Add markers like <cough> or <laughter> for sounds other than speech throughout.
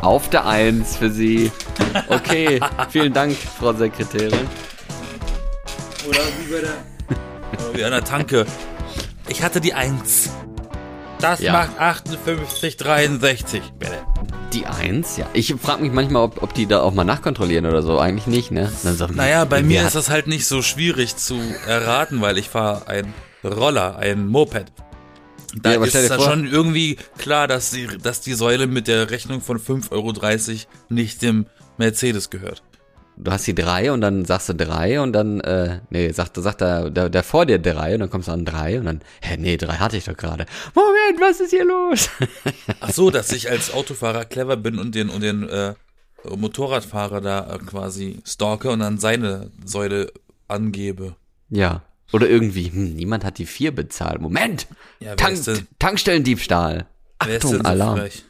Auf der Eins für Sie. Okay, vielen Dank, Frau Sekretärin. Oder wie bei der. Oder wie an der Tanke. Ich hatte die Eins. Das Ja. macht 58, 63. Bitte. Die Eins, ja. Ich frage mich manchmal, ob, ob die da auch mal nachkontrollieren oder so. Eigentlich nicht, ne? Dann so, Naja, bei mir hat- ist das halt nicht so schwierig zu erraten, weil ich fahre ein Roller, ein Moped. Da Ja, ist dann schon irgendwie klar, dass die, dass die Säule mit der Rechnung von 5,30 Euro nicht dem Mercedes gehört. Du hast die drei und dann sagst du drei und dann, äh, nee, sagt, sagt der, der, der vor dir drei und dann kommst du an drei und dann, hä, nee, drei hatte ich doch gerade. Moment, was ist hier los? Ach so, dass ich als Autofahrer clever bin und den, und den äh, Motorradfahrer da äh, quasi stalke und dann seine Säule angebe. ja. Oder irgendwie, hm, niemand hat die vier bezahlt. Moment! Ja, Tank, Tankstellendiebstahl. Achtung, so Alarm. frech?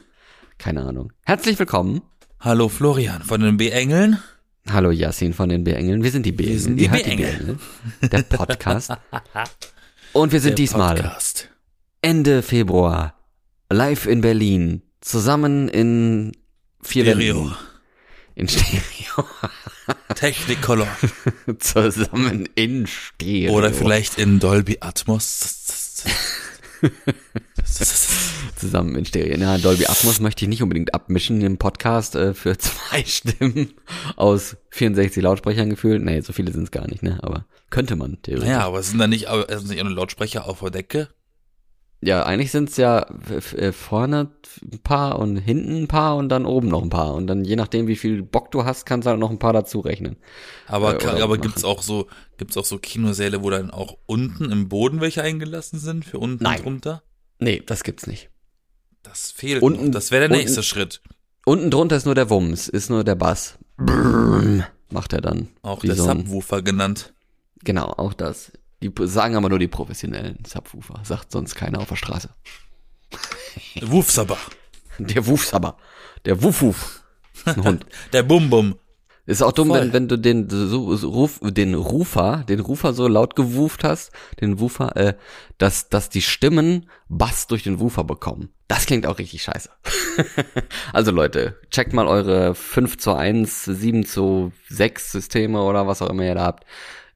Keine Ahnung. Herzlich willkommen. Hallo Florian von den B-Engeln. Hallo Yassin von den B-Engeln. Wir sind die B-Engel. sind die Ihr hört B-Engel. B-Engel. Der Podcast. <laughs> Und wir sind Der diesmal Podcast. Ende Februar live in Berlin. Zusammen in vier Stereo. Wänden. In Stereo. <laughs> Technicolor. Zusammen in Stereo. Oder vielleicht in Dolby Atmos. Zusammen in Stereo. Na, Dolby Atmos möchte ich nicht unbedingt abmischen im Podcast äh, für <laughs> zwei Stimmen aus 64 Lautsprechern gefühlt. Nee, so viele sind es gar nicht, ne? Aber könnte man theoretisch. Ja, aber sind da nicht, aber sind nicht auch Lautsprecher auf der Decke? Ja, eigentlich sind's ja f- äh, vorne ein paar und hinten ein paar und dann oben noch ein paar. Und dann je nachdem, wie viel Bock du hast, kannst du halt noch ein paar dazu rechnen. Aber, Äh, kann, aber machen. gibt's auch so, gibt's auch so Kinosäle, wo dann auch unten im Boden welche eingelassen sind für unten Nein. drunter? Nee, das gibt's nicht. Das fehlt Unten- noch. Das wäre der unten- nächste Schritt. Unten drunter ist nur der Wumms, ist nur der Bass. Brrrm, macht er dann. Auch der so Subwoofer genannt. Genau, auch das. Die sagen aber nur die professionellen Subwoofer. Sagt sonst keiner auf der Straße. Der Wufs aber. Der Wuff-Wuf. Ein Hund. <laughs> Der Bum-Bum. Ist auch dumm, Voll. wenn, wenn du den, so, so, Ruf, den Rufer, den Rufer so laut gewuft hast, den Woofer, äh, dass, dass die Stimmen Bass durch den Woofer bekommen. Das klingt auch richtig scheiße. <laughs> also Leute, checkt mal eure 5 zu 1, 7 zu 6 Systeme oder was auch immer ihr da habt,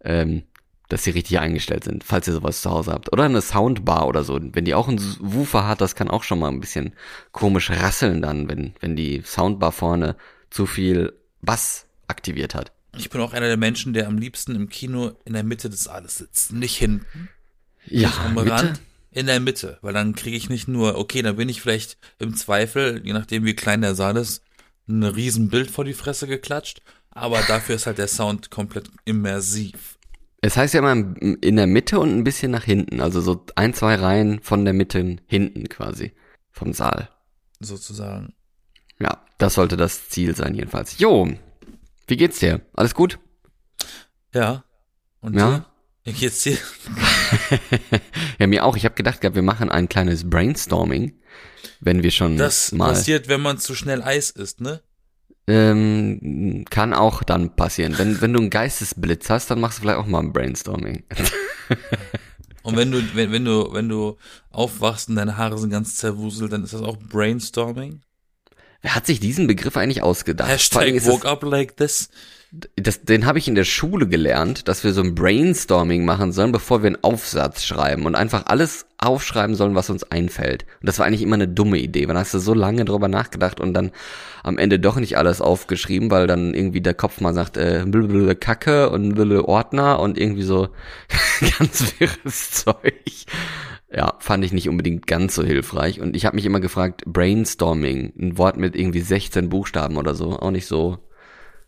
ähm, dass sie richtig eingestellt sind, falls ihr sowas zu Hause habt. Oder eine Soundbar oder so. Wenn die auch einen Woofer hat, das kann auch schon mal ein bisschen komisch rasseln dann, wenn, wenn die Soundbar vorne zu viel Bass aktiviert hat. Ich bin auch einer der Menschen, der am liebsten im Kino in der Mitte des Saales sitzt. Nicht hinten, Ja, am Mitte? Rand, in der Mitte. Weil dann kriege ich nicht nur, okay, dann bin ich vielleicht im Zweifel, je nachdem wie klein der Saal ist, ein riesen Bild vor die Fresse geklatscht. Aber dafür ist halt der Sound komplett immersiv. Es heißt ja immer in der Mitte und ein bisschen nach hinten. Also so ein, zwei Reihen von der Mitte hinten quasi. Vom Saal. Sozusagen. Ja, das sollte das Ziel sein jedenfalls. Jo, wie geht's dir? Alles gut? Ja. Und Ja? dir? Wie geht's dir? <laughs> ja, mir auch. Ich habe gedacht, gehabt, wir machen ein kleines Brainstorming, wenn wir schon Das mal. passiert, wenn man zu schnell Eis isst, ne? Ähm, kann auch dann passieren. Wenn, wenn du einen Geistesblitz hast, dann machst du vielleicht auch mal ein Brainstorming. <laughs> Und wenn du, wenn, wenn du, wenn du aufwachst und deine Haare sind ganz zerwuselt, dann ist das auch Brainstorming. Wer hat sich diesen Begriff eigentlich ausgedacht? Hashtag woke up like this. Das, den habe ich in der Schule gelernt, dass wir so ein Brainstorming machen sollen, bevor wir einen Aufsatz schreiben und einfach alles aufschreiben sollen, was uns einfällt. Und das war eigentlich immer eine dumme Idee. Man hast du so lange drüber nachgedacht und dann am Ende doch nicht alles aufgeschrieben, weil dann irgendwie der Kopf mal sagt, äh, blablabla Kacke und blablabla Ordner und irgendwie so <laughs> ganz wirres Zeug. Ja, fand ich nicht unbedingt ganz so hilfreich. Und ich habe mich immer gefragt, Brainstorming, ein Wort mit irgendwie 16 Buchstaben oder so, auch nicht so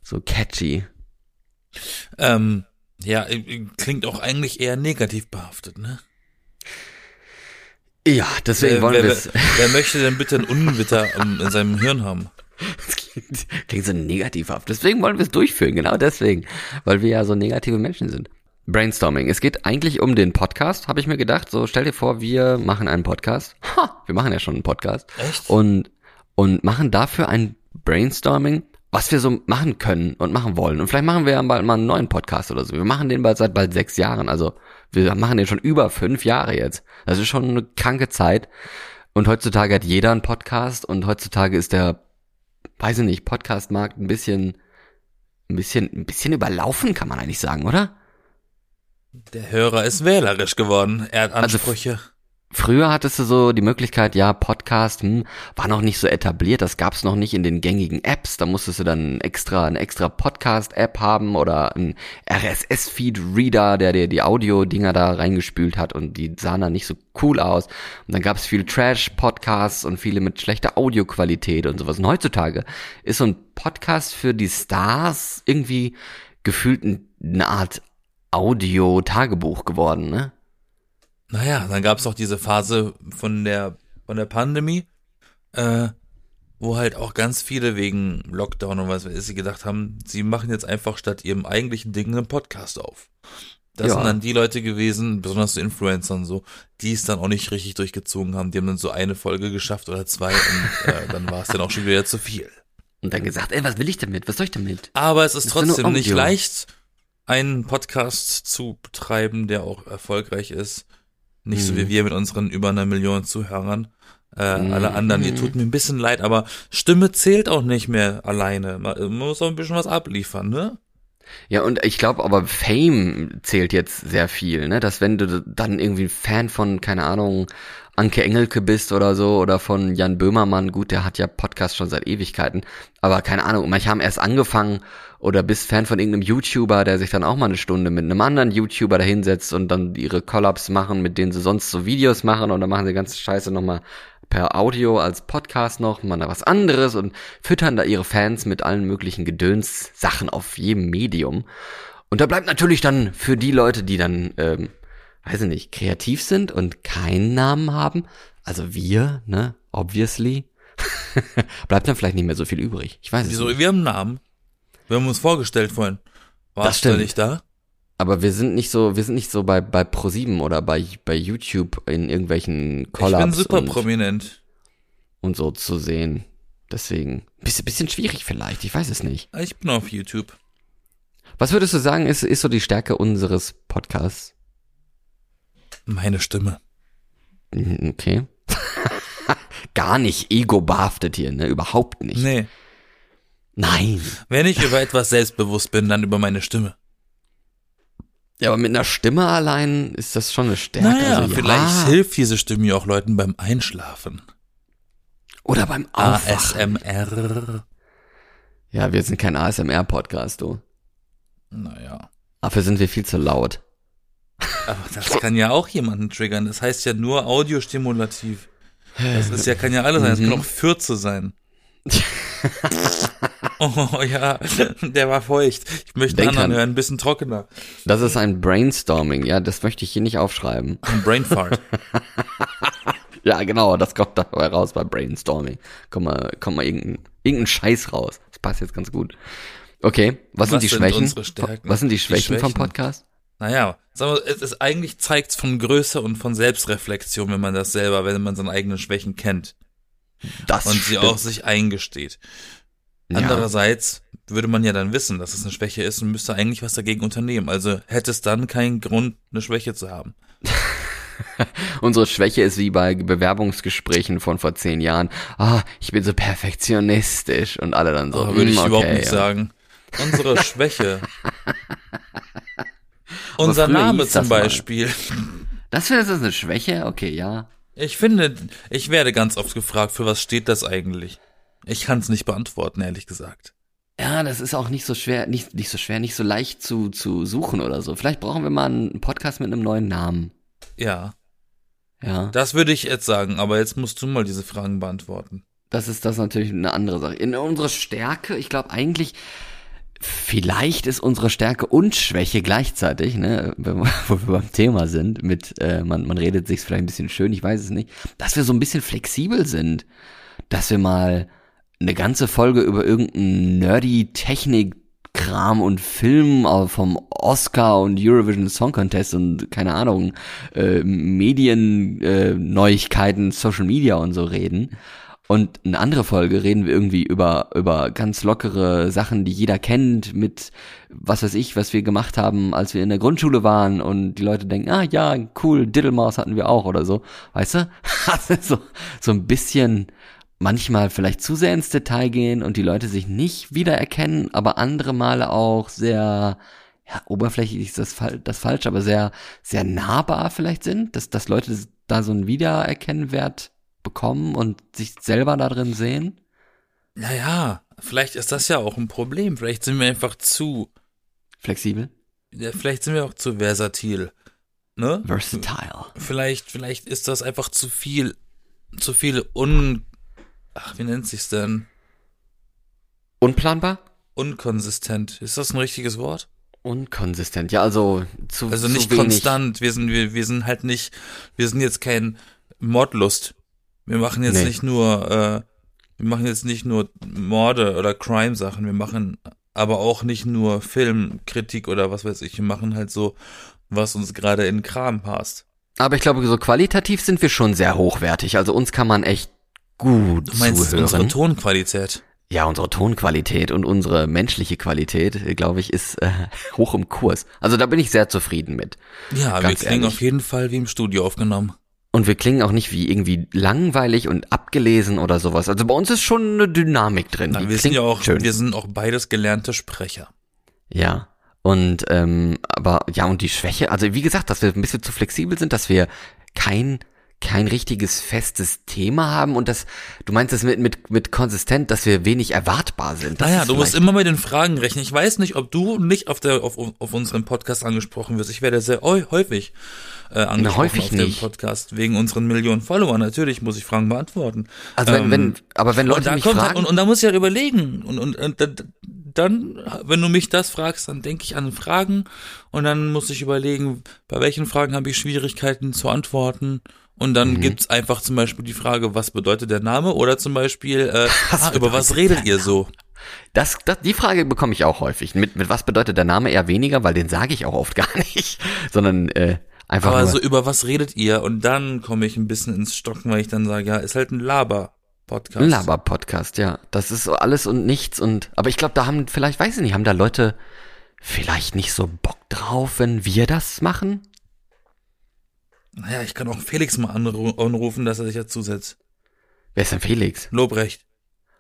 so catchy. Ähm, ja, äh, klingt auch eigentlich eher negativ behaftet, ne? Ja, deswegen Wer, wollen wir wer, es. wer möchte denn bitte ein Ungewitter ähm, <laughs> in seinem Hirn haben? klingt, klingt so negativhaft. Deswegen wollen wir es durchführen, genau deswegen. Weil wir ja so negative Menschen sind. Brainstorming. Es geht eigentlich um den Podcast, habe ich mir gedacht. So, stell dir vor, wir machen einen Podcast. Ha, wir machen ja schon einen Podcast. Echt? Und, und machen dafür ein Brainstorming, was wir so machen können und machen wollen. Und vielleicht machen wir ja bald mal einen neuen Podcast oder so. Wir machen den bald seit bald sechs Jahren. Also wir machen den schon über fünf Jahre jetzt. Das ist schon eine kranke Zeit. Und heutzutage hat jeder einen Podcast und heutzutage ist der, weiß ich nicht, Podcast-Markt ein bisschen, ein bisschen, ein bisschen überlaufen, kann man eigentlich sagen, oder? Der Hörer ist wählerisch geworden. Er hat Also Ansprüche. Früher hattest du so die Möglichkeit, ja, Podcast hm, war noch nicht so etabliert, das gab's noch nicht in den gängigen Apps. Da musstest du dann extra eine extra Podcast-App haben oder ein RSS-Feed-Reader, der dir die Audio-Dinger da reingespült hat und die sahen dann nicht so cool aus. Und dann gab's viel Trash-Podcasts und viele mit schlechter Audioqualität und sowas. Und heutzutage ist so ein Podcast für die Stars irgendwie gefühlt ein- eine Art Audio-Tagebuch geworden, ne? Naja, dann gab es auch diese Phase von der von der Pandemie, äh, wo halt auch ganz viele wegen Lockdown und was weiß ich sie gedacht haben, sie machen jetzt einfach statt ihrem eigentlichen Ding einen Podcast auf. Das Ja. sind dann die Leute gewesen, besonders so Influencer und so, die es dann auch nicht richtig durchgezogen haben. Die haben dann so eine Folge geschafft oder zwei und äh, <laughs> dann war es dann auch schon wieder zu viel. Und dann gesagt, ey, was will ich damit? Was soll ich damit? Aber es ist Ist trotzdem nicht leicht, einen Podcast zu betreiben, der auch erfolgreich ist. Nicht so Mhm. wie wir mit unseren über einer Million Zuhörern. Äh, Mhm. Alle anderen, die tut mir ein bisschen leid, aber Stimme zählt auch nicht mehr alleine. Man man muss auch ein bisschen was abliefern, ne? Ja, und ich glaube aber Fame zählt jetzt sehr viel, ne? Dass wenn du dann irgendwie Fan von, keine Ahnung, Anke Engelke bist oder so oder von Jan Böhmermann, gut, der hat ja Podcast schon seit Ewigkeiten, aber keine Ahnung, manche haben erst angefangen oder bist Fan von irgendeinem YouTuber, der sich dann auch mal eine Stunde mit einem anderen YouTuber da hinsetzt und dann ihre Collabs machen, mit denen sie sonst so Videos machen und dann machen sie ganze Scheiße nochmal per Audio als Podcast noch, da was anderes und füttern da ihre Fans mit allen möglichen Gedöns-Sachen auf jedem Medium. Und da bleibt natürlich dann für die Leute, die dann, ähm, weiß ich nicht, kreativ sind und keinen Namen haben, also wir, ne, obviously, <laughs> bleibt dann vielleicht nicht mehr so viel übrig. Ich weiß es Wieso? nicht. Wir haben einen Namen. Wir haben uns vorgestellt vorhin. Warst du nicht da? Aber wir sind nicht so, wir sind nicht so bei, bei ProSieben oder bei, bei YouTube in irgendwelchen Ich bin Collabs super und, prominent. und so zu sehen. Deswegen, bisschen, bisschen schwierig vielleicht, ich weiß es nicht. Ich bin auf YouTube. Was würdest du sagen, ist, ist so die Stärke unseres Podcasts? Meine Stimme. Mhm, Okay. <laughs> Gar nicht ego-behaftet hier, ne? Überhaupt nicht. Nee. Nein. Wenn ich über etwas selbstbewusst bin, dann über meine Stimme. Ja, aber mit einer Stimme allein ist das schon eine Stärke. Naja, also, ja. vielleicht hilft diese Stimme ja auch Leuten beim Einschlafen. Oder beim Aufwachen. ASMR. Ja, wir sind kein ASMR-Podcast, du. Naja. Dafür sind wir viel zu laut. Aber das kann ja auch jemanden triggern. Das heißt ja nur audiostimulativ. Das ist ja, kann ja alles sein. Das Mhm. kann auch Fürze sein. <laughs> <laughs> oh ja, der war feucht. Ich möchte Denk anderen dran. hören, ein bisschen trockener. Das ist ein Brainstorming, ja, das möchte ich hier nicht aufschreiben. Ein Brainfart. <laughs> Ja, genau, das kommt dabei raus bei Brainstorming. Komm mal, komm mal irgendein, irgendein Scheiß raus. Das passt jetzt ganz gut. Okay, was, sind Was die sind Schwächen? Was sind die Die Schwächen, vom Schwächen. Podcast? Naja, sagen wir, es ist eigentlich zeigt von Größe und von Selbstreflexion, wenn man das selber, wenn man seine eigenen Schwächen kennt Das und sie stimmt. auch sich eingesteht. Ja. Andererseits würde man ja dann wissen, dass es eine Schwäche ist und müsste eigentlich was dagegen unternehmen. Also hätte es dann keinen Grund, eine Schwäche zu haben. <laughs> Unsere Schwäche ist wie bei Bewerbungsgesprächen von vor zehn Jahren. Ah, ich bin so perfektionistisch und alle dann so. Oh, würde ich hm, okay, überhaupt nicht ja. sagen. Unsere <laughs> Schwäche. Unser Name zum mal. Beispiel. Das findest du eine Schwäche? Okay, ja. Ich finde, ich werde ganz oft gefragt, für was steht das eigentlich? Ich kann es nicht beantworten, ehrlich gesagt. Ja, das ist auch nicht so schwer, nicht, nicht so schwer, nicht so leicht zu, zu suchen oder so. Vielleicht brauchen wir mal einen Podcast mit einem neuen Namen. Ja, Ja. das würde ich jetzt sagen, aber jetzt musst du mal diese Fragen beantworten. Das ist das natürlich eine andere Sache. In unsere Stärke, ich glaube eigentlich, vielleicht ist unsere Stärke und Schwäche gleichzeitig, ne, <laughs> wo wir beim Thema sind, mit, äh, man, man redet sich vielleicht ein bisschen schön, ich weiß es nicht, dass wir so ein bisschen flexibel sind, dass wir mal eine ganze Folge über irgendeinen nerdy Technik Kram und Film vom Oscar und Eurovision Song Contest und keine Ahnung, äh, Medien, äh, Neuigkeiten, Social Media und so reden. Und eine andere Folge reden wir irgendwie über, über ganz lockere Sachen, die jeder kennt, mit was weiß ich, was wir gemacht haben, als wir in der Grundschule waren und die Leute denken, ah ja, cool, Diddlemaus hatten wir auch oder so. Weißt du? <laughs> Also so, so ein bisschen manchmal vielleicht zu sehr ins Detail gehen und die Leute sich nicht wiedererkennen, aber andere Male auch sehr, ja, oberflächlich ist das, das falsch, aber sehr, sehr nahbar vielleicht sind, dass, dass Leute da so einen Wiedererkennwert bekommen und sich selber da drin sehen? Naja, vielleicht ist das ja auch ein Problem. Vielleicht sind wir einfach zu flexibel. Ja, vielleicht sind wir auch zu versatil. Ne? Versatile. Vielleicht, vielleicht ist das einfach zu viel, zu viel un, ach, wie nennt sich's denn? Unplanbar? Unkonsistent. Ist das ein richtiges Wort? Unkonsistent, ja, also zu Also nicht zu konstant. Wir sind, wir, wir sind halt nicht, wir sind jetzt kein Mordlust. Wir machen jetzt nee. nicht nur, äh, wir machen jetzt nicht nur Morde oder Crime-Sachen, wir machen aber auch nicht nur Filmkritik oder was weiß ich, wir machen halt so, was uns gerade in Kram passt. Aber ich glaube, so qualitativ sind wir schon sehr hochwertig. Also uns kann man echt gut du meinst zuhören. unsere Tonqualität? Ja, unsere Tonqualität und unsere menschliche Qualität, glaube ich, ist äh, hoch im Kurs. Also da bin ich sehr zufrieden mit. Ja, wir klingen ehrlich. auf jeden Fall wie im Studio aufgenommen. Und wir klingen auch nicht wie irgendwie langweilig und abgelesen oder sowas. Also bei uns ist schon eine Dynamik drin. Na, wir sind ja auch, schön. wir sind auch beides gelernte Sprecher. Ja. Und ähm, aber ja, und die Schwäche, also wie gesagt, dass wir ein bisschen zu flexibel sind, dass wir kein kein richtiges festes Thema haben und das, du meinst das mit, mit, mit konsistent, dass wir wenig erwartbar sind. Das naja, du musst immer mit den Fragen rechnen. Ich weiß nicht, ob du nicht auf der, auf, auf unserem Podcast angesprochen wirst. Ich werde sehr häufig äh, angesprochen Na, auf dem Podcast wegen unseren Millionen Follower. Natürlich muss ich Fragen beantworten. Also wenn, ähm, wenn aber wenn Leute mich kommt, fragen und, und da muss ich halt überlegen und, und, und dann, wenn du mich das fragst, dann denke ich an Fragen und dann muss ich überlegen, bei welchen Fragen habe ich Schwierigkeiten zu antworten und dann mhm. gibt's einfach zum Beispiel die Frage, was bedeutet der Name? Oder zum Beispiel, äh, <laughs> was über was redet ihr so? <laughs> Das, das, die Frage bekomme ich auch häufig. Mit, mit was bedeutet der Name eher weniger, weil den sage ich auch oft <laughs> gar nicht, sondern äh, einfach. Aber nur, so über was redet ihr? Und dann komme ich ein bisschen ins Stocken, weil ich dann sage, ja, ist halt ein Laber. Podcast. Ein Laber-Podcast, ja. Das ist so alles und nichts und, aber ich glaube, da haben, vielleicht, weiß ich nicht, haben da Leute vielleicht nicht so Bock drauf, wenn wir das machen? Naja, ich kann auch Felix mal anrufen, dass er sich ja zusetzt. Wer ist denn Felix? Lobrecht.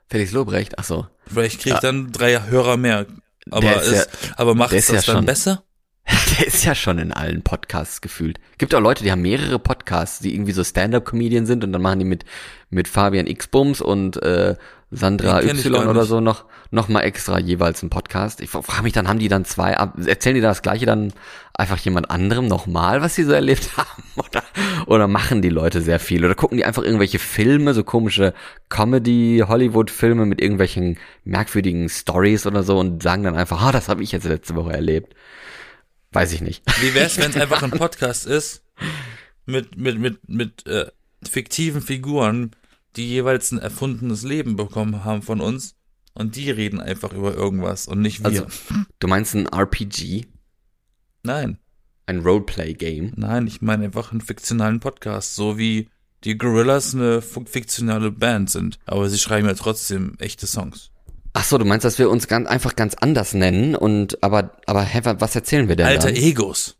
Felix Lobrecht, ach so. Vielleicht krieg ich ja. dann drei Hörer mehr. Aber, ist, ja, aber macht es das ja dann schon, besser? <laughs> Der ist ja schon in allen Podcasts gefühlt. Gibt auch Leute, die haben mehrere Podcasts, die irgendwie so Stand-up-Comedian sind und dann machen die mit mit Fabian X-Bums und äh, Sandra Y oder so noch noch mal extra jeweils einen Podcast. Ich frage mich dann, haben die dann zwei, erzählen die das gleiche dann einfach jemand anderem nochmal, was sie so erlebt <laughs> haben? Oder, oder machen die Leute sehr viel? Oder gucken die einfach irgendwelche Filme, so komische Comedy-Hollywood-Filme mit irgendwelchen merkwürdigen Stories oder so und sagen dann einfach, ah, das habe ich jetzt letzte Woche erlebt. Weiß ich nicht. Wie wär's, <laughs> wenn es einfach ein Podcast ist mit mit mit mit äh, fiktiven Figuren, die jeweils ein erfundenes Leben bekommen haben von uns und die reden einfach über irgendwas und nicht wir. Also, du meinst ein RPG? Nein. Ein Roleplay-Game? Nein, ich meine einfach einen fiktionalen Podcast, so wie die Gorillas eine fiktionale Band sind, aber sie schreiben ja trotzdem echte Songs. Ach so, du meinst, dass wir uns ganz einfach ganz anders nennen und aber aber hä, was erzählen wir denn Alter dann? Egos.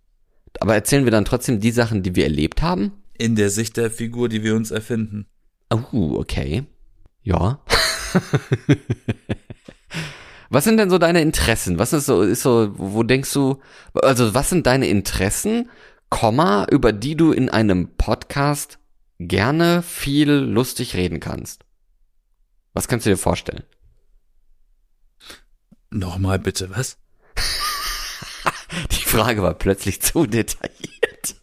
Aber erzählen wir dann trotzdem die Sachen, die wir erlebt haben? In der Sicht der Figur, die wir uns erfinden. Oh, okay. Ja. <laughs> was sind denn so deine Interessen? Was ist so ist so wo denkst du also was sind deine Interessen, Komma, über die du in einem Podcast gerne viel lustig reden kannst? Was kannst du dir vorstellen? Nochmal bitte, was? <laughs> Die Frage war plötzlich zu detailliert.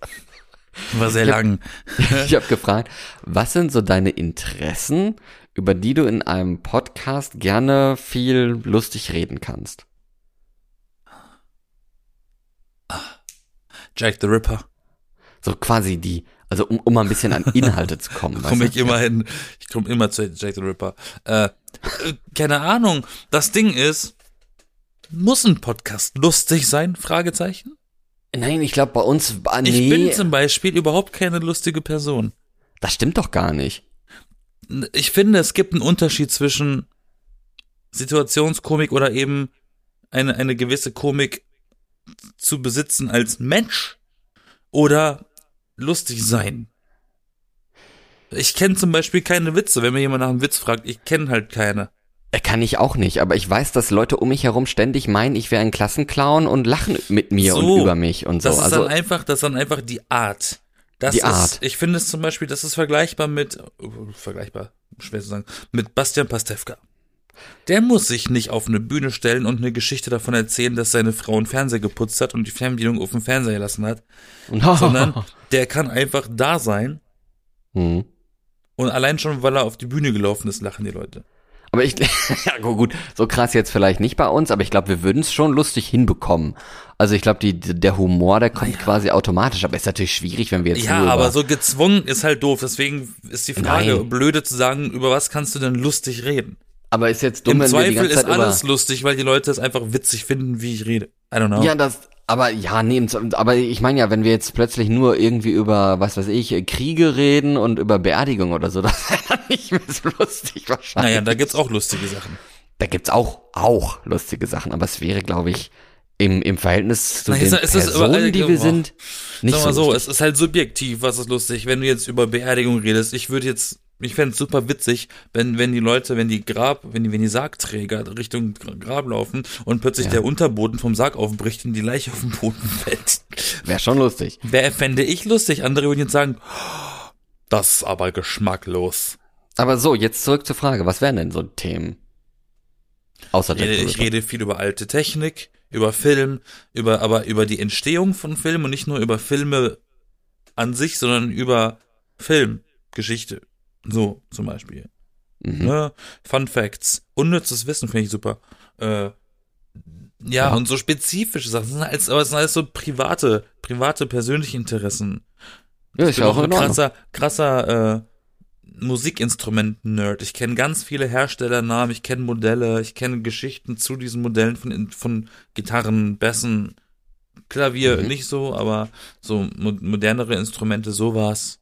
War sehr lang. <laughs> ich habe gefragt, was sind so deine Interessen, über die du in einem Podcast gerne viel lustig reden kannst? Jack the Ripper. So quasi die, also um, um mal ein bisschen an <laughs> Inhalte zu kommen. Komme ich immer hin. Ich komme immer zu Jack the Ripper. Äh, äh, keine Ahnung. Das Ding ist, muss ein Podcast lustig sein? Fragezeichen. Nein, ich glaube bei uns. Ah, nee. Ich bin zum Beispiel überhaupt keine lustige Person. Das stimmt doch gar nicht. ich finde, es gibt einen Unterschied zwischen Situationskomik oder eben eine, eine gewisse Komik zu besitzen als Mensch oder lustig sein. Ich kenne zum Beispiel keine Witze. Wenn mir jemand nach einem Witz fragt, ich kenne halt keine. Er kann ich auch nicht, aber ich weiß, dass Leute um mich herum ständig meinen, ich wäre ein Klassenclown und lachen mit mir So, und über mich und so. Das ist also dann einfach, das ist dann einfach die Art. Das Die ist, Art. Ich finde es zum Beispiel, das ist vergleichbar mit, vergleichbar, schwer zu sagen, mit Bastian Pastewka. Der muss sich nicht auf eine Bühne stellen und eine Geschichte davon erzählen, dass seine Frau einen Fernseher geputzt hat und die Fernbedienung auf dem Fernseher gelassen hat, <laughs> sondern der kann einfach da sein hm. und allein schon, weil er auf die Bühne gelaufen ist, lachen die Leute. Aber ich, <laughs> ja gu- gut, so krass jetzt vielleicht nicht bei uns, aber ich glaube, wir würden es schon lustig hinbekommen. Also ich glaube, die, der Humor, der kommt quasi automatisch, aber ist natürlich schwierig, wenn wir jetzt Ja, aber so gezwungen ist halt doof. Deswegen ist die Frage Nein. blöde zu sagen, über was kannst du denn lustig reden? aber ist jetzt dumm, Im wenn wir die Zweifel ganze ist Zeit alles über, lustig, weil die Leute es einfach witzig finden, wie ich rede. I don't know. ja, das, aber ja, nee, aber ich meine ja, wenn wir jetzt plötzlich nur irgendwie über, was weiß ich, Kriege reden und über Beerdigung oder so, <laughs> das wäre dann nicht mehr so lustig wahrscheinlich. naja, da gibt's auch lustige Sachen. Da gibt's auch, auch lustige Sachen, aber es wäre, glaube ich, im, im Verhältnis zu Na, den ist- Personen, überall- die wir sind, nicht Sag mal so. so, es ist halt subjektiv, was ist lustig. Wenn du jetzt über Beerdigung redest, ich würde jetzt, ich fände es super witzig, wenn, wenn die Leute, wenn die Grab, wenn die, wenn die Sargträger Richtung Grab laufen und plötzlich Ja. der Unterboden vom Sarg aufbricht und die Leiche auf den Boden <laughs> fällt. Wäre schon lustig. Wer fände ich lustig? Andere würden jetzt sagen, "Oh, das ist aber geschmacklos. Aber so, jetzt zurück zur Frage, was wären denn so Themen? Außer Ich rede, ich rede viel über alte Technik, über Film, über, aber über die Entstehung von Filmen und nicht nur über Filme an sich, sondern über Filmgeschichte. So, zum Beispiel. Mhm. Ne? Fun Facts. Unnützes Wissen finde ich super. Äh, ja, Ja. und so spezifische Sachen. Das sind alles, aber es sind alles so private, private, persönliche Interessen. Ja, Ich bin auch ein krasser, krasser äh, Musikinstrumenten-Nerd. Ich kenne ganz viele Herstellernamen, ich kenne Modelle, ich kenne Geschichten zu diesen Modellen von, von Gitarren, Bässen, Klavier Mhm. nicht so, aber so mo modernere Instrumente, sowas.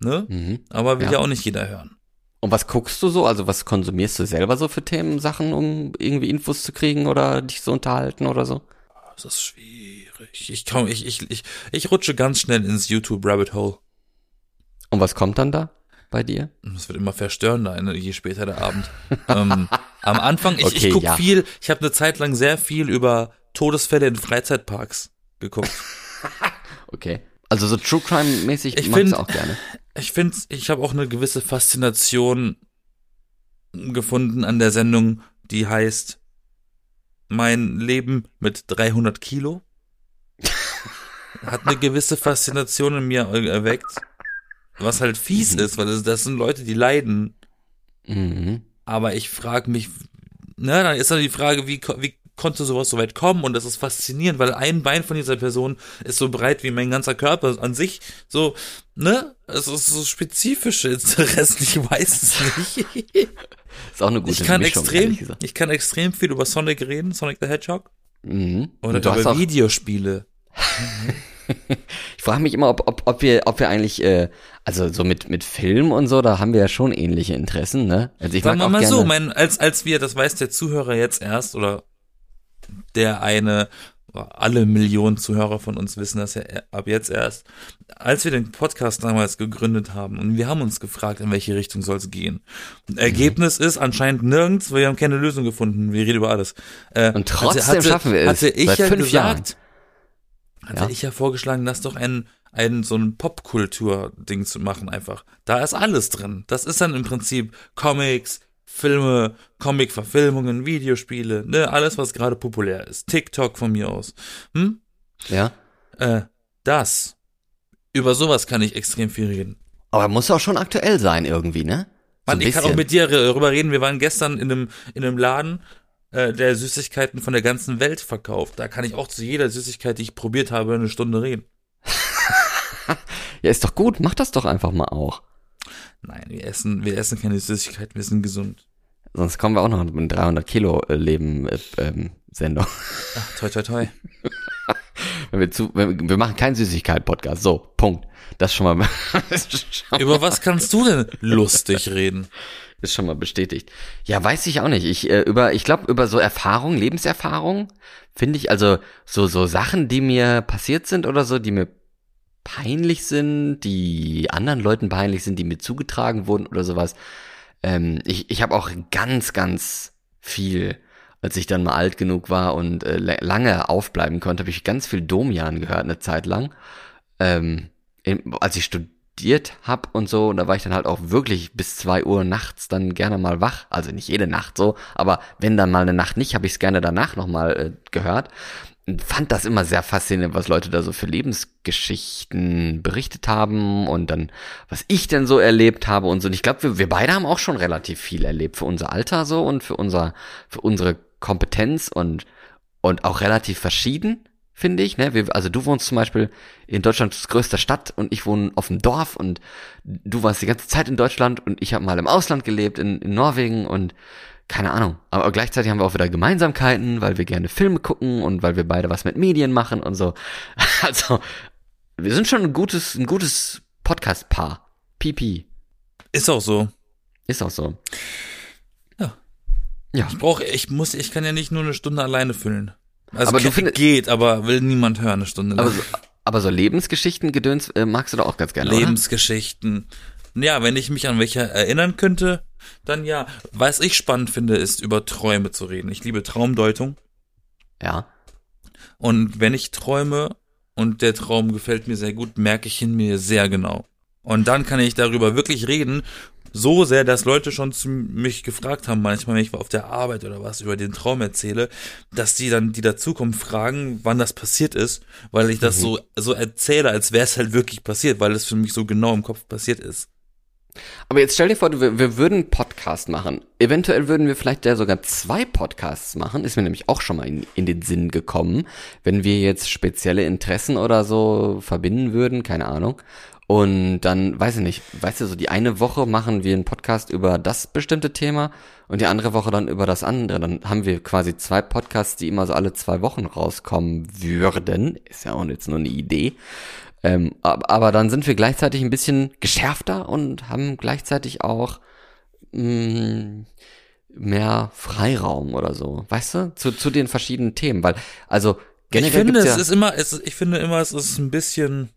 Ne? Mhm. Aber will Ja. ja auch nicht jeder hören. Und was guckst du so? Also was konsumierst du selber so für Themen, Sachen, um irgendwie Infos zu kriegen oder dich zu unterhalten oder so? Das ist schwierig. Ich, komm, ich, ich, ich, ich rutsche ganz schnell ins YouTube-Rabbit Hole. Und was kommt dann da bei dir? Es wird immer verstörender, ne, je später der Abend. ähm, am Anfang, ich, Okay, ich guck ja. viel, ich habe eine Zeit lang sehr viel über Todesfälle in Freizeitparks geguckt. <laughs> Okay. Also so True Crime mäßig Ich du auch gerne. Ich finde, ich habe auch eine gewisse Faszination gefunden an der Sendung, die heißt Mein Leben mit 300 Kilo. Hat eine gewisse Faszination in mir erweckt, was halt fies Mhm. ist, weil das, das sind Leute, die leiden Mhm. Aber ich frage mich, na, dann ist dann die Frage, wie, wie konnte sowas so weit kommen? Und das ist faszinierend, weil ein Bein von dieser Person ist so breit wie mein ganzer Körper an sich. So, ne? Es ist so spezifische Interessen, ich weiß es nicht. <laughs> Ist auch eine gute Ich kann Mischung, extrem, ich kann extrem viel über Sonic reden, Sonic the Hedgehog. Mhm. Oder über Videospiele. <laughs> ich frage mich immer, ob, ob, ob wir, ob wir eigentlich, äh, also so mit, mit Film und so, da haben wir ja schon ähnliche Interessen, ne? Also ich Sagen mag wir mal gerne, so, mein, als, als wir, das weiß der Zuhörer jetzt erst, oder der eine, alle Millionen Zuhörer von uns wissen das ja ab jetzt erst, als wir den Podcast damals gegründet haben und wir haben uns gefragt, in welche Richtung soll es gehen. Und Ergebnis ist anscheinend nirgends, weil wir haben keine Lösung gefunden. Wir reden über alles. Äh, Und trotzdem schaffen wir es. Hatte ich ja fünf gesagt, hatte Ja. ich ja vorgeschlagen, lass doch ein, ein so ein Popkultur-Ding zu machen einfach. Da ist alles drin. Das ist dann im Prinzip Comics, Filme, Comic-Verfilmungen, Videospiele, ne, alles, was gerade populär ist. TikTok von mir aus. Hm? ja. Äh, das. Über sowas kann ich extrem viel reden. Aber muss auch schon aktuell sein irgendwie, ne? So Mann, ein ich kann auch mit dir darüber reden. Wir waren gestern in einem, in einem Laden, äh, der Süßigkeiten von der ganzen Welt verkauft. Da kann ich auch zu jeder Süßigkeit, die ich probiert habe, eine Stunde reden. <laughs> Ja, ist doch gut, mach das doch einfach mal auch. Nein, wir essen, wir essen keine Süßigkeiten, wir sind gesund. Sonst kommen wir auch noch mit einem 300 Kilo äh, Leben äh, ähm, Sendung. Ach, toi, toi, toi. <laughs> Wenn wir, zu, wenn wir, wir machen keinen Süßigkeit-Podcast. So, Punkt. Das ist schon mal, <laughs> das schon Über was kannst du denn lustig reden? ist schon mal bestätigt. Ja, weiß ich auch nicht. Ich äh, über, ich glaube über so Erfahrungen, Lebenserfahrungen finde ich also so so Sachen, die mir passiert sind oder so, die mir peinlich sind, die anderen Leuten peinlich sind, die mir zugetragen wurden oder sowas. Ähm, ich ich habe auch ganz ganz viel, als ich dann mal alt genug war und äh, lange aufbleiben konnte, habe ich ganz viel Domian gehört eine Zeit lang. Ähm, in, als ich studiert habe und so, und da war ich dann halt auch wirklich bis zwei Uhr nachts dann gerne mal wach. Also nicht jede Nacht so, aber wenn dann mal eine Nacht nicht, habe ich es gerne danach nochmal äh, gehört. Fand das immer sehr faszinierend, was Leute da so für Lebensgeschichten berichtet haben und dann, was ich denn so erlebt habe und so. Und ich glaube, wir, wir beide haben auch schon relativ viel erlebt für unser Alter so und für unser, für unsere Kompetenz und, und auch relativ verschieden finde ich. Ne? Wir, also du wohnst zum Beispiel in Deutschlands größter Stadt und ich wohne auf dem Dorf und du warst die ganze Zeit in Deutschland und ich habe mal im Ausland gelebt, in, in Norwegen und keine Ahnung. Aber gleichzeitig haben wir auch wieder Gemeinsamkeiten, weil wir gerne Filme gucken und weil wir beide was mit Medien machen und so. <laughs> Also, wir sind schon ein gutes, ein gutes Podcast-Paar. Pipi. Ist auch so. Ist auch so. Ja. Ja. Ich brauche, ich muss, ich kann ja nicht nur eine Stunde alleine füllen. Also Aber du geht, aber will niemand hören eine Stunde lang. Aber so, aber so Lebensgeschichten, Gedöns, äh, magst du doch auch ganz gerne, oder? Ja, wenn ich mich an welche erinnern könnte, dann ja. Was ich spannend finde, ist über Träume zu reden. Ich liebe Traumdeutung. Ja. Und wenn ich träume und der Traum gefällt mir sehr gut, merke ich ihn mir sehr genau. Und dann kann ich darüber wirklich reden, so sehr, dass Leute schon zu mich gefragt haben, manchmal, wenn ich auf der Arbeit oder was über den Traum erzähle, dass die dann, die dazukommen, fragen, wann das passiert ist, weil ich das so, so erzähle, als wäre es halt wirklich passiert, weil es für mich so genau im Kopf passiert ist. Aber jetzt stell dir vor, wir, wir würden einen Podcast machen. Eventuell würden wir vielleicht ja sogar zwei Podcasts machen. Ist mir nämlich auch schon mal in, in den Sinn gekommen. Wenn wir jetzt spezielle Interessen oder so verbinden würden, keine Ahnung. Und dann, weiß ich nicht, weißt du, so die eine Woche machen wir einen Podcast über das bestimmte Thema und die andere Woche dann über das andere. Dann haben wir quasi zwei Podcasts, die immer so alle zwei Wochen rauskommen würden. Ist ja auch jetzt nur eine Idee. Ähm, ab- aber dann sind wir gleichzeitig ein bisschen geschärfter und haben gleichzeitig auch mh, mehr Freiraum oder so, weißt du, zu, zu den verschiedenen Themen, weil also generell ich finde, gibt's es ja, ist immer, es, ich finde immer, es ist ein bisschen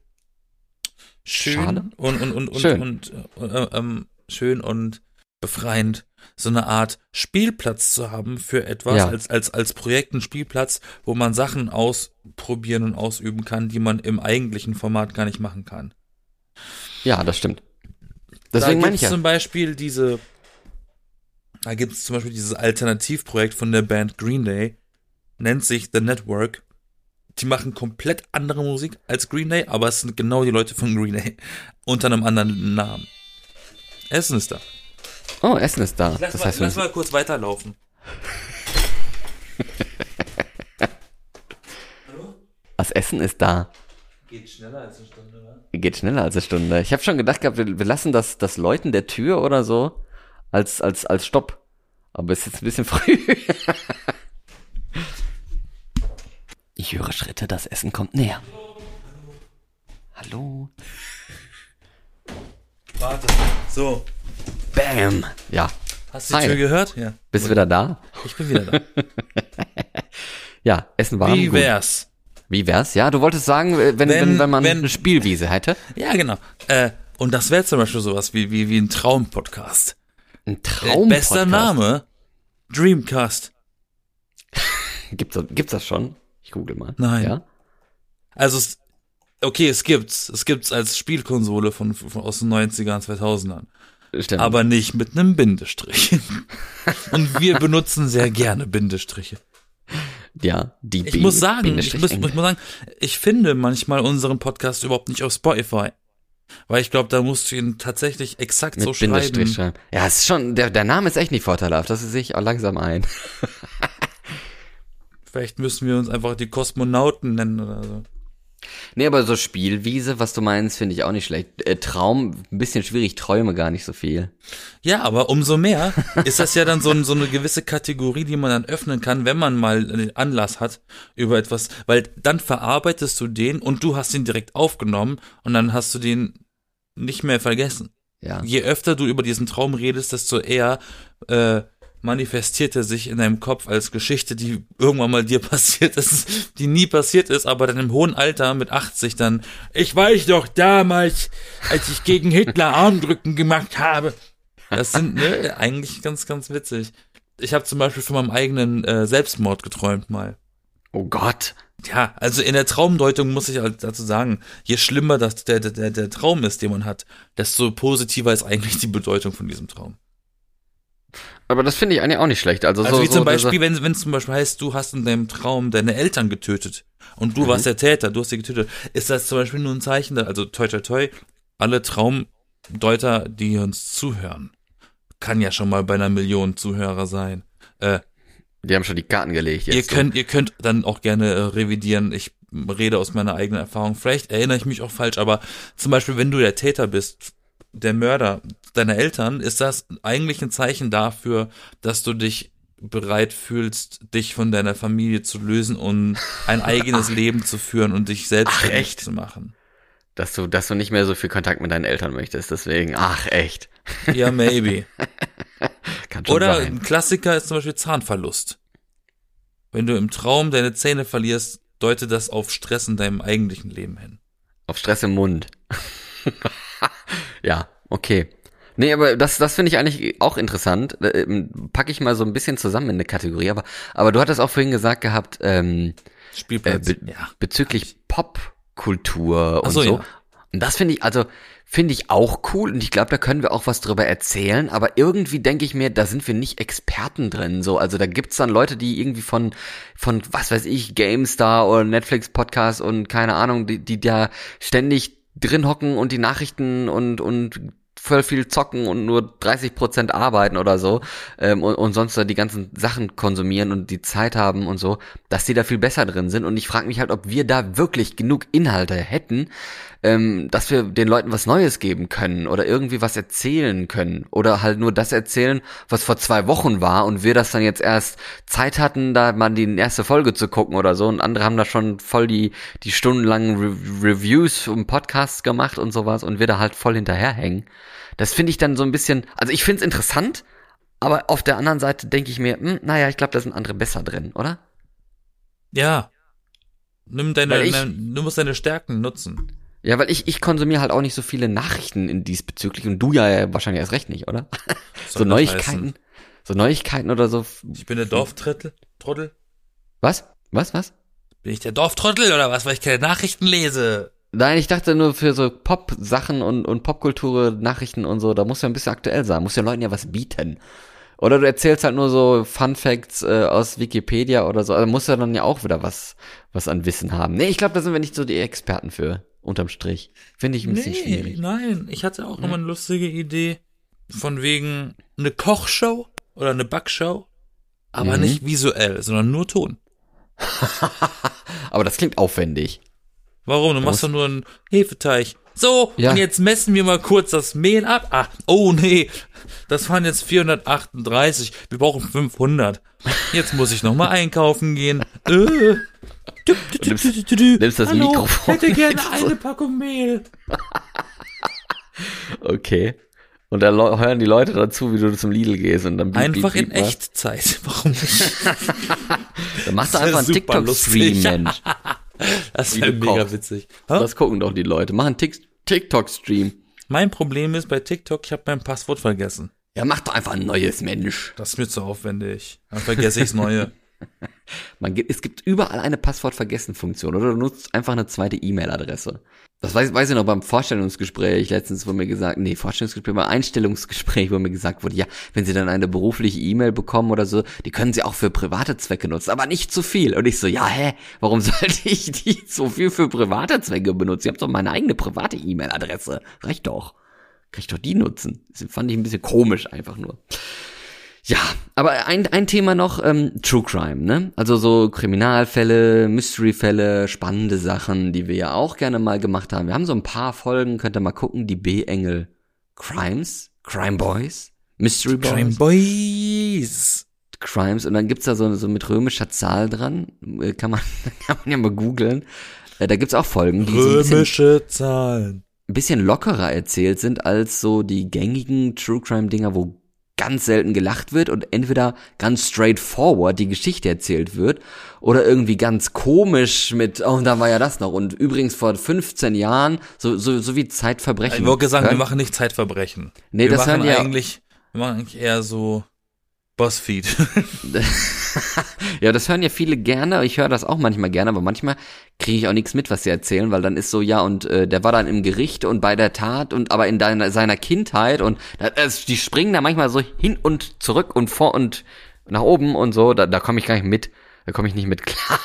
schön Schade? und und und und, Schön. und äh, ähm, schön und befreiend, so eine Art Spielplatz zu haben für etwas Ja. als als als Projekt ein Spielplatz, wo man Sachen ausprobieren und ausüben kann, die man im eigentlichen Format gar nicht machen kann. ja, das stimmt. Deswegen da ich gibt's ja. zum Beispiel diese, da gibt es zum Beispiel dieses Alternativprojekt von der Band Green Day, nennt sich The Network. Die machen komplett andere Musik als Green Day, aber es sind genau die Leute von Green Day <laughs> unter einem anderen Namen. Essen ist da. Oh, Essen ist da. Lass, das mal, heißt, wir lass müssen, mal kurz weiterlaufen. <laughs> das Essen ist da. Geht schneller als eine Stunde, ne? Geht schneller als eine Stunde. Ich habe schon gedacht gehabt, wir, wir lassen das, das Läuten der Tür oder so als, als, als Stopp. Aber ist jetzt ein bisschen <laughs> früh. Ich höre Schritte, das Essen kommt näher. Hallo? Warte. So. Bam. Ja. Hast du die Hi. Tür gehört? Ja. Bist du wieder da? Ich bin wieder da. <laughs> Ja, Essen war Wie gut. wär's? Wie wär's? Ja, du wolltest sagen, äh, wenn, wenn, Wenn- wenn, man wenn- eine Spielwiese hätte. Ja, genau. Äh, und das wäre zum Beispiel sowas wie, wie, wie ein Traumpodcast. Ein Äh, Traum. Bester Name. Dreamcast. <laughs> Gibt's, das- gibt's das schon? Ich google mal. Nein. Ja? Also, es, okay, es gibt's. Es gibt's als Spielkonsole von, von aus den 90ern, 2000ern. Stimmt. Aber nicht mit einem Bindestrich. <laughs> Und wir benutzen sehr gerne Bindestriche. ja, die Ich B- muss sagen, ich Bindestrich muss, ich muss sagen, ich finde manchmal unseren Podcast überhaupt nicht auf Spotify. Weil ich glaube, da musst du ihn tatsächlich exakt mit so Bindestrich schreiben. schreiben. Ja, es ist schon, der, der Name ist echt nicht vorteilhaft, das sehe ich auch langsam ein. <laughs> Vielleicht müssen wir uns einfach die Kosmonauten nennen oder so. Nee, aber so Spielwiese, was du meinst, finde ich auch nicht schlecht. Äh, Traum, ein bisschen schwierig, träume gar nicht so viel. Ja, aber umso mehr ist das ja dann so, so eine gewisse Kategorie, die man dann öffnen kann, wenn man mal einen Anlass hat über etwas, weil dann verarbeitest du den und du hast ihn direkt aufgenommen und dann hast du den nicht mehr vergessen. Ja. Je öfter du über diesen Traum redest, desto eher äh, manifestiert er sich in deinem Kopf als Geschichte, die irgendwann mal dir <laughs> passiert ist, die nie passiert ist, aber dann im hohen Alter mit 80 dann, ich weiß doch damals, als ich gegen Hitler Armdrücken gemacht habe. Das sind ne, eigentlich ganz, ganz witzig. Ich habe zum Beispiel von meinem eigenen äh, Selbstmord geträumt mal. Oh Gott. Ja, also in der Traumdeutung muss ich halt dazu sagen, je schlimmer das der, der, der Traum ist, den man hat, desto positiver ist eigentlich die Bedeutung von diesem Traum. Aber das finde ich eigentlich auch nicht schlecht. Also, Also so, wie zum so Beispiel, wenn wenn es zum Beispiel heißt, du hast in deinem Traum deine Eltern getötet und du Mhm. warst der Täter, du hast sie getötet, ist das zum Beispiel nur ein Zeichen, also toi toi toi, alle Traumdeuter, die uns zuhören, kann ja schon mal bei einer Million Zuhörer sein. Äh, Die haben schon die Karten gelegt. Jetzt ihr so. könnt, ihr könnt dann auch gerne äh, revidieren. Ich rede aus meiner eigenen Erfahrung. Vielleicht erinnere ich mich auch falsch, aber zum Beispiel, wenn du der Täter bist, der Mörder deiner Eltern, ist das eigentlich ein Zeichen dafür, dass du dich bereit fühlst, dich von deiner Familie zu lösen und ein eigenes <laughs> Leben zu führen und dich selbstständig echt? zu machen. dass du, dass du nicht mehr so viel Kontakt mit deinen Eltern möchtest. Deswegen, ach echt. Ja, maybe. <laughs> Kann schon Oder sein. ein Klassiker ist zum Beispiel Zahnverlust. Wenn du im Traum deine Zähne verlierst, deutet das auf Stress in deinem eigentlichen Leben hin. Auf Stress im Mund. <laughs> ja, okay. Nee, aber das, das finde ich eigentlich auch interessant. Äh, ähm, Packe ich mal so ein bisschen zusammen in eine Kategorie. Aber, aber du hattest auch vorhin gesagt gehabt, ähm, äh, Spielplatz. be ja. bezüglich Popkultur und so, so. ja. Und das finde ich, also finde ich auch cool und ich glaube, da können wir auch was drüber erzählen, aber irgendwie denke ich mir, da sind wir nicht Experten drin, so, also da gibt's dann Leute, die irgendwie von, von, was weiß ich, GameStar oder Netflix Podcast und keine Ahnung, die, die da ständig drin hocken und die Nachrichten und, und voll viel zocken und nur 30 Prozent arbeiten oder so ähm, und, und sonst die ganzen Sachen konsumieren und die Zeit haben und so, dass die da viel besser drin sind. Und ich frage mich halt, ob wir da wirklich genug Inhalte hätten, ähm, dass wir den Leuten was Neues geben können oder irgendwie was erzählen können oder halt nur das erzählen, was vor zwei Wochen war und wir das dann jetzt erst Zeit hatten, da mal die erste Folge zu gucken oder so und andere haben da schon voll die, die stundenlangen Re Reviews und Podcasts gemacht und sowas und wir da halt voll hinterherhängen. Das finde ich dann so ein bisschen, also ich finde es interessant, aber auf der anderen Seite denke ich mir, hm, naja, ich glaube, da sind andere besser drin, oder? Ja. Nimm deine, ich- dein, du musst deine Stärken nutzen. Ja, weil ich, ich konsumiere halt auch nicht so viele Nachrichten in diesbezüglich und du ja wahrscheinlich erst recht nicht, oder? so Neuigkeiten, heißen? so Neuigkeiten oder so. Ich bin der Dorftrottel? Trottel? Was? Was, was? Bin ich der Dorftrottel oder was, weil ich keine Nachrichten lese? Nein, ich dachte nur für so Pop-Sachen und, und Popkultur, Nachrichten und so, da muss ja ein bisschen aktuell sein, muss ja Leuten ja was bieten. Oder du erzählst halt nur so Fun Facts äh, aus Wikipedia oder so, also muss ja dann ja auch wieder was, was an Wissen haben. Nee, ich glaube, da sind wir nicht so die Experten für, unterm Strich. Finde ich ein bisschen schwierig. nein. Ich hatte auch immer eine lustige Idee von wegen eine Kochshow oder eine Backshow, aber Mhm. nicht visuell, sondern nur Ton. <laughs> Aber das klingt aufwendig. Warum? Du machst doch nur einen Hefeteig. So, Ja. und jetzt messen wir mal kurz das Mehl ab. Ah, oh nee, das waren jetzt 438. Wir brauchen 500. Jetzt muss ich noch mal einkaufen gehen. Äh. Dü, dü, dü, nimmst- nimmst das Hallo, Mikrofon hätte gerne eine Packung Mehl. <laughs> Okay. Und da hören die Leute dazu, wie du zum Lidl gehst und dann Einfach beep, in beep, was. Echtzeit. <laughs> Warum nicht? Dann machst du einfach einen TikTok-Stream. Mensch. <laughs> Das wäre du mega kochst. witzig. Hä? Das gucken doch die Leute. Mach einen Tik- TikTok-Stream. Mein Problem ist bei TikTok, ich habe mein Passwort vergessen. Ja, mach doch einfach ein neues, Mensch. Das ist mir zu aufwendig. Dann vergesse ich's neue. <laughs> Man gibt, es gibt überall eine Passwort-Vergessen-Funktion oder du nutzt einfach eine zweite E-Mail-Adresse. Das weiß, weiß ich noch beim Vorstellungsgespräch letztens, wo mir gesagt, nee, Vorstellungsgespräch, beim Einstellungsgespräch, wo mir gesagt wurde, ja, wenn Sie dann eine berufliche E-Mail bekommen oder so, die können Sie auch für private Zwecke nutzen, aber nicht zu viel. Und ich so, ja, hä, warum <laughs> sollte ich die so viel für private Zwecke benutzen? Ich habe doch meine eigene private E-Mail-Adresse. Reicht doch. Kann ich doch die nutzen. Das fand ich ein bisschen komisch einfach nur. Ja, aber ein, ein Thema noch, ähm, True Crime, ne? Also so Kriminalfälle, Mysteryfälle, spannende Sachen, die wir ja auch gerne mal gemacht haben. Wir haben so ein paar Folgen, könnt ihr mal gucken, die B-Engel Crimes, Crime Boys, Mystery Boys. Crime Boys. Crimes und dann gibt's da so, so mit römischer Zahl dran, Äh, kann man, <laughs> kann man ja mal googeln. Äh, Da gibt's auch Folgen, die so Römische Zahlen. Ein bisschen lockerer erzählt sind als so die gängigen True Crime Dinger, wo ganz selten gelacht wird und entweder ganz straightforward die Geschichte erzählt wird oder irgendwie ganz komisch mit, oh, da war ja das noch. Und übrigens vor 15 Jahren, so, so, so wie Zeitverbrechen. Ich wollte sagen, wir machen nicht Zeitverbrechen. Nee, wir das machen ja- eigentlich, wir machen eigentlich eher so Buzzfeed. <laughs> Ja, das hören ja viele gerne. Ich höre das auch manchmal gerne, aber manchmal kriege ich auch nichts mit, was sie erzählen, weil dann ist so, ja, und äh, der war dann im Gericht und bei der Tat und aber in deiner, seiner Kindheit und es, die springen da manchmal so hin und zurück und vor und nach oben und so, da, da komme ich gar nicht mit. Da komme ich nicht mit klar.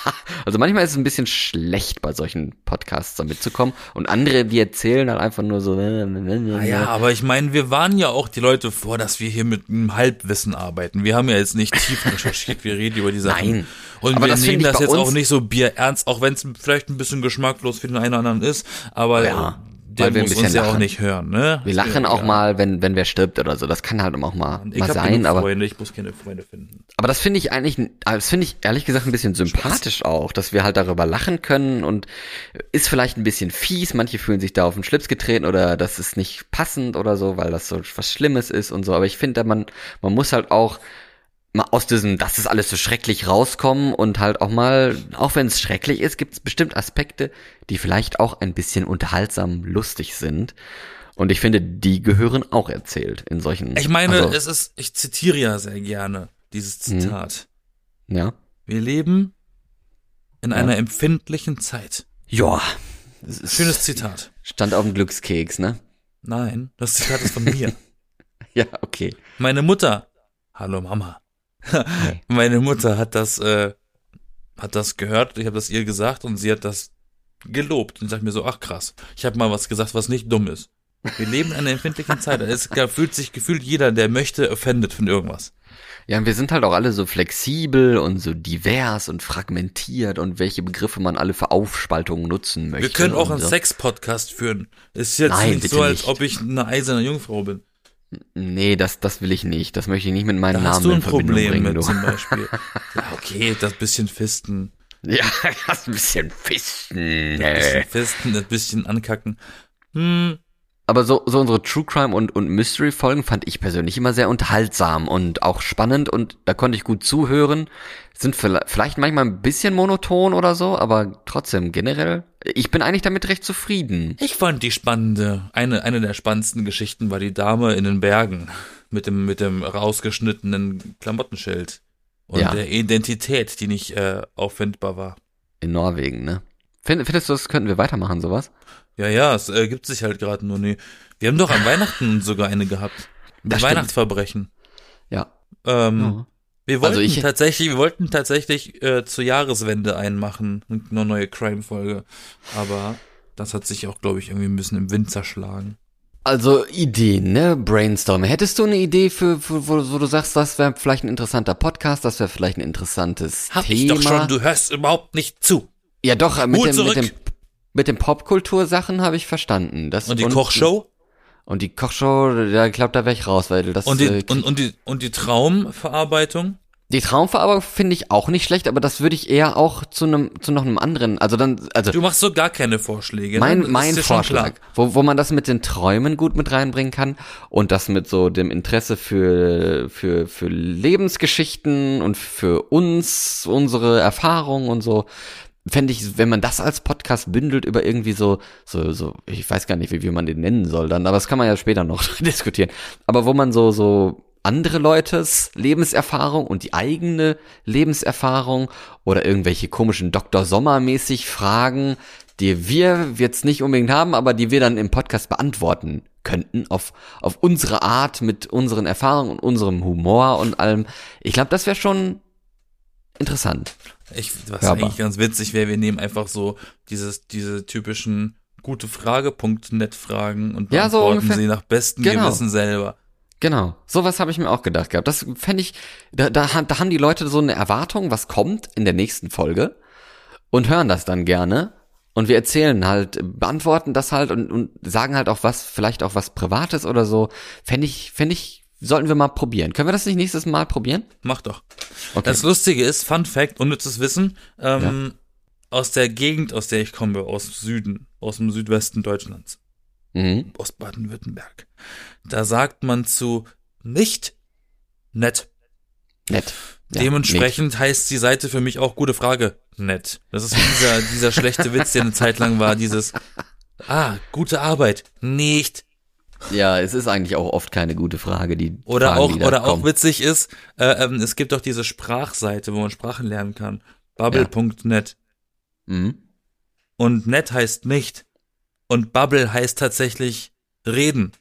Also manchmal ist es ein bisschen schlecht, bei solchen Podcasts da mitzukommen. Und andere, die erzählen dann einfach nur so. Naja, aber ich meine, wir waren ja auch die Leute vor, dass wir hier mit einem Halbwissen arbeiten. Wir haben ja jetzt nicht tief <laughs> recherchiert, wir reden über die Sachen. Nein. Und Aber wir das nehmen das jetzt auch nicht so bierernst, auch wenn es vielleicht ein bisschen geschmacklos für den einen oder anderen ist, aber Ja, der weil wir ein muss bisschen uns ja auch lachen. nicht hören, ne? Wir lachen auch mal, wenn, wenn wer stirbt oder so. Das kann halt auch mal, Ich mal sein, aber. Freunde, ich muss keine Freunde finden. Aber das finde ich eigentlich, das finde ich ehrlich gesagt ein bisschen sympathisch auch, dass wir halt darüber lachen können und ist vielleicht ein bisschen fies. Manche fühlen sich da auf den Schlips getreten oder das ist nicht passend oder so, weil das so was Schlimmes ist und so. Aber ich finde, man, man muss halt auch mal aus diesem, das ist alles so schrecklich rauskommen und halt auch mal, auch wenn es schrecklich ist, gibt es bestimmt Aspekte, die vielleicht auch ein bisschen unterhaltsam lustig sind. Und ich finde, die gehören auch erzählt in solchen. Ich meine, also, es ist, ich zitiere ja sehr gerne dieses Mhm. Zitat. ja. Wir leben in Ja. einer empfindlichen Zeit. Ja. Schönes Zitat. Stand auf dem Glückskeks, ne? Nein, das Zitat ist von mir. <laughs> Ja, okay. Meine Mutter, hallo Mama. <laughs> Meine Mutter hat das, äh, hat das gehört, ich habe das ihr gesagt und sie hat das gelobt und sagt mir so, ach krass, ich habe mal was gesagt, was nicht dumm ist. Wir leben in einer empfindlichen Zeit. Es fühlt sich gefühlt jeder, der möchte, offended von irgendwas. Ja, und wir sind halt auch alle so flexibel und so divers und fragmentiert und welche Begriffe man alle für Aufspaltungen nutzen möchte. Wir können auch einen so. Sex-Podcast führen. Ist jetzt Nein, nicht so, als nicht. ob ich eine eiserne Jungfrau bin. Nee, das, das will ich nicht. Das möchte ich nicht mit meinem Da Namen hast du in ein Verbindung Problem bringen, mit du. zum Beispiel. <laughs> Ja, okay, das bisschen Fisten. <laughs> Ja, das ein bisschen Fisten. Das bisschen. Fisten, das bisschen ankacken. Hm, Aber so, so unsere True Crime und, und Mystery Folgen fand ich persönlich immer sehr unterhaltsam und auch spannend und da konnte ich gut zuhören. Sind vielleicht vielleicht manchmal ein bisschen monoton oder so, aber trotzdem generell, ich bin eigentlich damit recht zufrieden. Ich fand die spannende, eine, eine der spannendsten Geschichten war die Dame in den Bergen mit dem, mit dem rausgeschnittenen Klamottenschild und Ja. der Identität, die nicht äh, auffindbar war. In Norwegen, ne? Find, findest du, das könnten wir weitermachen, sowas? Ja, ja, es äh, gibt sich halt gerade nur nie. Wir haben doch an Weihnachten <laughs> sogar eine gehabt. Mit Das stimmt. Weihnachtsverbrechen. Ja. Ähm, Ja. Wir wollten Also ich- tatsächlich, wir wollten tatsächlich äh, zur Jahreswende einmachen und eine neue Crime-Folge. Aber das hat sich auch, glaube ich, irgendwie ein bisschen im Wind zerschlagen. Also Ideen, ne? Brainstorm. Hättest du eine Idee für, für wo, wo du sagst, das wäre vielleicht ein interessanter Podcast, das wäre vielleicht ein interessantes Hab Thema? ich doch schon, du hörst überhaupt nicht zu. ja, doch, äh, mit Hut dem, mit zurück. dem mit den Popkultursachen habe ich verstanden. Das, Und die Kochshow? Und die Kochshow, ja, ich glaube, da wäre ich raus, weil das Und die, äh, und, und die, und die Traumverarbeitung? Die Traumverarbeitung finde ich auch nicht schlecht, aber das würde ich eher auch zu einem zu noch einem anderen, also dann also Du machst so gar keine Vorschläge. ne? mein, Das mein Vorschlag, wo, wo man das mit den Träumen gut mit reinbringen kann und das mit so dem Interesse für, für, für Lebensgeschichten und für uns, unsere Erfahrungen und so, fände ich, wenn man das als Podcast bündelt über irgendwie so, so, so, ich weiß gar nicht, wie, wie man den nennen soll dann, aber das kann man ja später noch <laughs> diskutieren. Aber wo man so, so andere Leutes Lebenserfahrung und die eigene Lebenserfahrung oder irgendwelche komischen Dr. Sommer-mäßig Fragen, die wir jetzt nicht unbedingt haben, aber die wir dann im Podcast beantworten könnten auf, auf unsere Art mit unseren Erfahrungen und unserem Humor und allem. Ich glaube, das wäre schon interessant. Ich, was Hörbar. eigentlich ganz witzig wäre, wir nehmen einfach so dieses, diese typischen gute Frage.net Fragen und Ja, so beantworten sie nach bestem Genau. Gewissen selber. Genau, sowas habe ich mir auch gedacht gehabt. Das fände ich, da, da, da haben die Leute so eine Erwartung, was kommt in der nächsten Folge und hören das dann gerne. Und wir erzählen halt, beantworten das halt und, und sagen halt auch was, vielleicht auch was Privates oder so. Fände ich, fände ich, sollten wir mal probieren. Können wir das nicht nächstes Mal probieren? Mach doch. Okay. Das Lustige ist, Fun Fact, unnützes Wissen, ähm, aus der Gegend, aus der ich komme, aus Süden, aus dem Südwesten Deutschlands, Mhm. aus Baden-Württemberg. Da sagt man zu nicht nett. Nett. Ja, Dementsprechend heißt die Seite für mich auch gute Frage nett. Das ist dieser, dieser schlechte Witz, der eine Zeit lang war, dieses Ah, gute Arbeit, nicht. Ja, es ist eigentlich auch oft keine gute Frage, die Oder Fragen, auch, die oder auch kommen. witzig ist, äh, ähm, es gibt auch diese Sprachseite, wo man Sprachen lernen kann. Bubble.net. Mhm. Und net heißt nicht. Und Bubble heißt tatsächlich reden.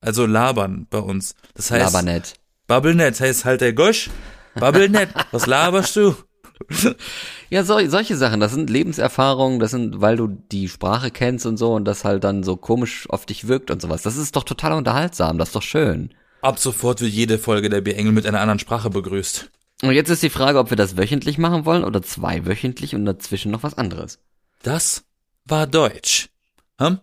Also labern bei uns. Das heißt, Labernet. BubbleNet heißt halt der Gosch. BubbleNet, <laughs> was laberst du? Ja, so, solche Sachen, das sind Lebenserfahrungen, das sind, weil du die Sprache kennst und so und das halt dann so komisch auf dich wirkt und sowas. Das ist doch total unterhaltsam, das ist doch schön. Ab sofort wird jede Folge der B-Engel mit einer anderen Sprache begrüßt. Und jetzt ist die Frage, ob wir das wöchentlich machen wollen oder zweiwöchentlich und dazwischen noch was anderes. Das war Deutsch. Hm?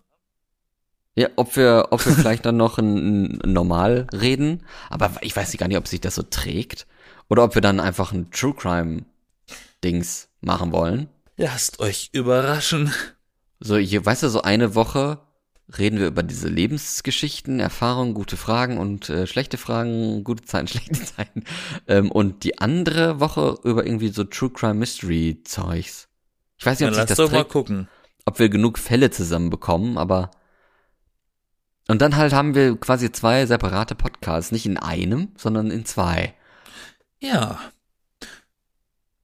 Ja, ob wir, ob wir vielleicht dann noch ein, ein normal reden, aber ich weiß gar nicht, ob sich das so trägt oder ob wir dann einfach ein True Crime Dings machen wollen. Lasst euch überraschen. So, hier, weißt du, so eine Woche reden wir über diese Lebensgeschichten, Erfahrungen, gute Fragen und äh, schlechte Fragen, gute Zeiten, <laughs> schlechte Zeiten. Ähm, und die andere Woche über irgendwie so True Crime Mystery Zeugs. Ich weiß nicht, ob sich lasst das doch mal trägt, gucken. Ob wir genug Fälle zusammenbekommen, aber und dann halt haben wir quasi zwei separate Podcasts, nicht in einem, sondern in zwei. Ja.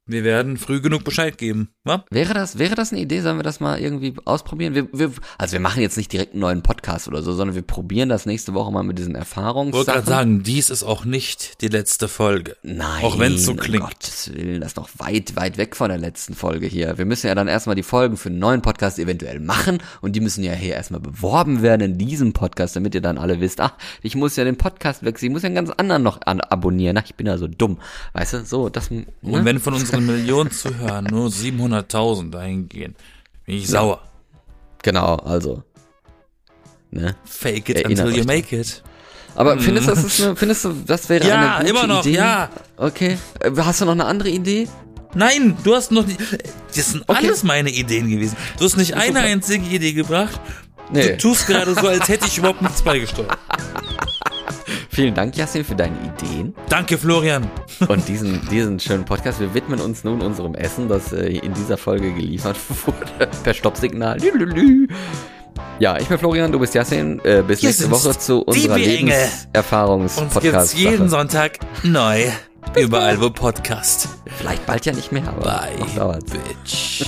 Wir werden früh genug Bescheid geben. Wa? Wäre das, wäre das eine Idee? Sollen wir das mal irgendwie ausprobieren? Wir, wir, also wir machen jetzt nicht direkt einen neuen Podcast oder so, sondern wir probieren das nächste Woche mal mit diesen Ich Erfahrungssachen. wollte gerade sagen, dies ist auch nicht die letzte Folge. Nein. Auch wenn's so um klingt. Gottes Willen, das ist noch weit, weit weg von der letzten Folge hier. Wir müssen ja dann erstmal die Folgen für einen neuen Podcast eventuell machen und die müssen ja hier erstmal beworben werden in diesem Podcast, damit ihr dann alle wisst, ach, ich muss ja den Podcast wechseln, ich muss ja einen ganz anderen noch an abonnieren. Ach, ich bin ja so dumm. Weißt du, so, das, ne? Und wenn von unseren Millionen Zuhörern nur <laughs> 700.000 dahin gehen, bin ich sauer. Genau, also. Ne? Fake it Erinnert until you make it. Aber findest du, das ist eine, findest du, das wäre Mhm. Ja, eine gute immer noch, Idee? ja. Okay. Äh, Hast du noch eine andere Idee? Nein, du hast noch nicht. Das sind Okay. alles meine Ideen gewesen. Du hast nicht eine einzige Idee gebracht. Nee. Du tust gerade so, als hätte ich überhaupt nichts beigesteuert. <laughs> Vielen Dank, Jasmin, für deine Ideen Danke, Florian. <laughs> und diesen, diesen schönen Podcast. Wir widmen uns nun unserem Essen, das äh, in dieser Folge geliefert <laughs> wurde, per Stoppsignal. Ja, ich bin Florian, du bist Jasmin. Äh, bis Hier nächste Woche zu unserer B-Engel. Uns Lebenserfahrungs-Podcast. gibt's jeden Sonntag neu. Überall, wo Podcast. Vielleicht bald ja nicht mehr, aber Bye. Bitch.